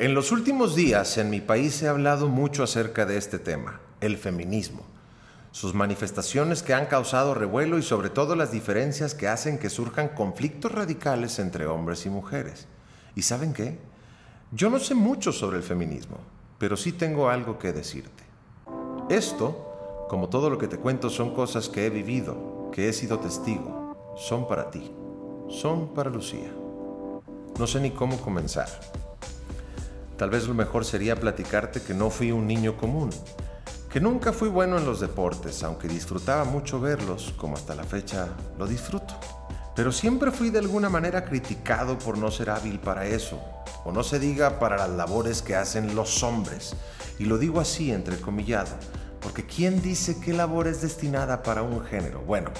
En los últimos días en mi país se ha hablado mucho acerca de este tema, el feminismo, sus manifestaciones que han causado revuelo y sobre todo las diferencias que hacen que surjan conflictos radicales entre hombres y mujeres. ¿Y saben qué? Yo no sé mucho sobre el feminismo, pero sí tengo algo que decirte. Esto, como todo lo que te cuento, son cosas que he vivido, que he sido testigo, son para ti, son para Lucía. No sé ni cómo comenzar. Tal vez lo mejor sería platicarte que no fui un niño común, que nunca fui bueno en los deportes, aunque disfrutaba mucho verlos, como hasta la fecha lo disfruto. Pero siempre fui de alguna manera criticado por no ser hábil para eso, o no se diga para las labores que hacen los hombres. Y lo digo así, entrecomillado, porque ¿quién dice qué labor es destinada para un género? Bueno,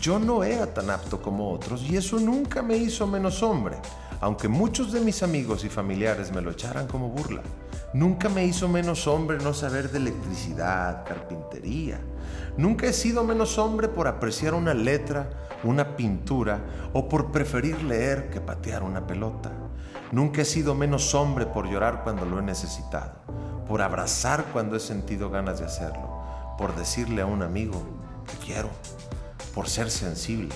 yo no era tan apto como otros y eso nunca me hizo menos hombre aunque muchos de mis amigos y familiares me lo echaran como burla. Nunca me hizo menos hombre no saber de electricidad, carpintería. Nunca he sido menos hombre por apreciar una letra, una pintura o por preferir leer que patear una pelota. Nunca he sido menos hombre por llorar cuando lo he necesitado, por abrazar cuando he sentido ganas de hacerlo, por decirle a un amigo, te quiero, por ser sensible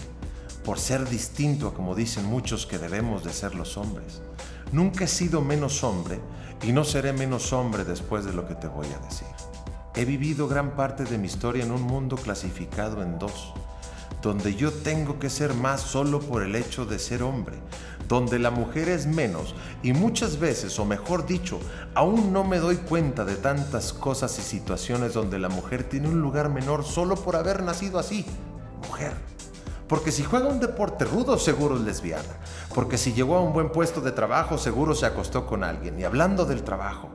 por ser distinto a como dicen muchos que debemos de ser los hombres. Nunca he sido menos hombre y no seré menos hombre después de lo que te voy a decir. He vivido gran parte de mi historia en un mundo clasificado en dos, donde yo tengo que ser más solo por el hecho de ser hombre, donde la mujer es menos y muchas veces, o mejor dicho, aún no me doy cuenta de tantas cosas y situaciones donde la mujer tiene un lugar menor solo por haber nacido así, mujer. Porque si juega un deporte rudo, seguro es lesbiana. Porque si llegó a un buen puesto de trabajo, seguro se acostó con alguien. Y hablando del trabajo,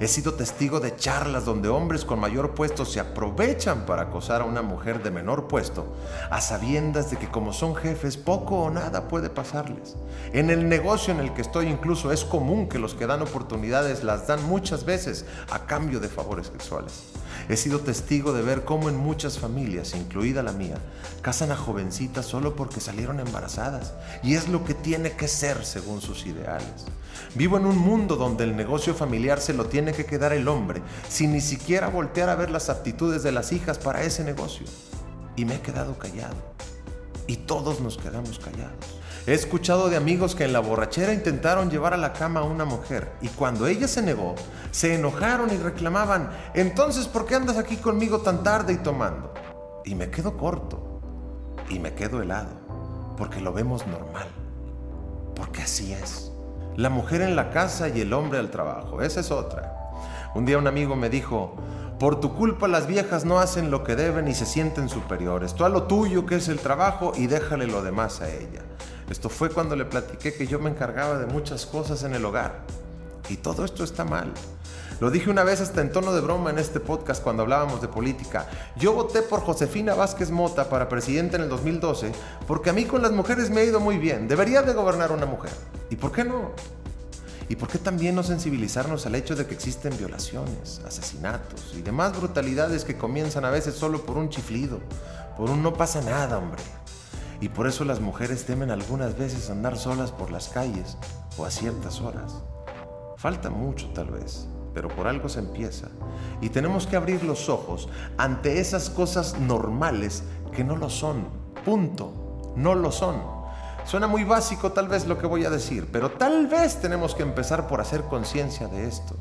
He sido testigo de charlas donde hombres con mayor puesto se aprovechan para acosar a una mujer de menor puesto, a sabiendas de que como son jefes poco o nada puede pasarles. En el negocio en el que estoy incluso es común que los que dan oportunidades las dan muchas veces a cambio de favores sexuales. He sido testigo de ver cómo en muchas familias, incluida la mía, casan a jovencitas solo porque salieron embarazadas y es lo que tiene que ser según sus ideales. Vivo en un mundo donde el negocio familiar se lo tiene que quedar el hombre, sin ni siquiera voltear a ver las aptitudes de las hijas para ese negocio. Y me he quedado callado. Y todos nos quedamos callados. He escuchado de amigos que en la borrachera intentaron llevar a la cama a una mujer y cuando ella se negó, se enojaron y reclamaban, entonces ¿por qué andas aquí conmigo tan tarde y tomando? Y me quedo corto y me quedo helado, porque lo vemos normal, porque así es. La mujer en la casa y el hombre al trabajo, esa es otra. Un día un amigo me dijo, por tu culpa las viejas no hacen lo que deben y se sienten superiores. Tú a lo tuyo que es el trabajo y déjale lo demás a ella. Esto fue cuando le platiqué que yo me encargaba de muchas cosas en el hogar. Y todo esto está mal. Lo dije una vez hasta en tono de broma en este podcast cuando hablábamos de política. Yo voté por Josefina Vázquez Mota para presidente en el 2012 porque a mí con las mujeres me ha ido muy bien. Debería de gobernar una mujer. ¿Y por qué no? ¿Y por qué también no sensibilizarnos al hecho de que existen violaciones, asesinatos y demás brutalidades que comienzan a veces solo por un chiflido, por un no pasa nada, hombre? Y por eso las mujeres temen algunas veces andar solas por las calles o a ciertas horas. Falta mucho tal vez, pero por algo se empieza. Y tenemos que abrir los ojos ante esas cosas normales que no lo son. Punto. No lo son. Suena muy básico tal vez lo que voy a decir, pero tal vez tenemos que empezar por hacer conciencia de esto.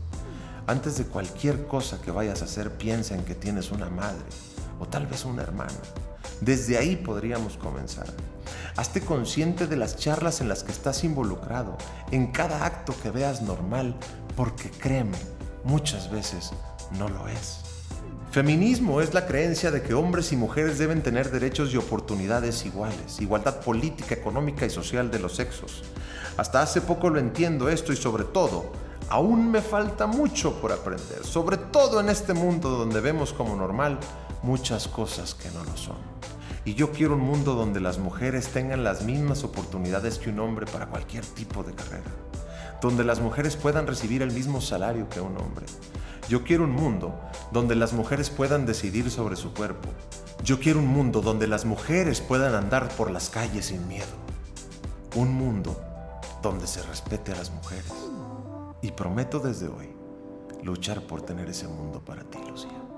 Antes de cualquier cosa que vayas a hacer, piensa en que tienes una madre o tal vez una hermana. Desde ahí podríamos comenzar. Hazte consciente de las charlas en las que estás involucrado, en cada acto que veas normal, porque créeme, muchas veces no lo es. Feminismo es la creencia de que hombres y mujeres deben tener derechos y oportunidades iguales, igualdad política, económica y social de los sexos. Hasta hace poco lo entiendo esto y sobre todo, aún me falta mucho por aprender, sobre todo en este mundo donde vemos como normal muchas cosas que no lo son. Y yo quiero un mundo donde las mujeres tengan las mismas oportunidades que un hombre para cualquier tipo de carrera donde las mujeres puedan recibir el mismo salario que un hombre. Yo quiero un mundo donde las mujeres puedan decidir sobre su cuerpo. Yo quiero un mundo donde las mujeres puedan andar por las calles sin miedo. Un mundo donde se respete a las mujeres. Y prometo desde hoy luchar por tener ese mundo para ti, Lucía.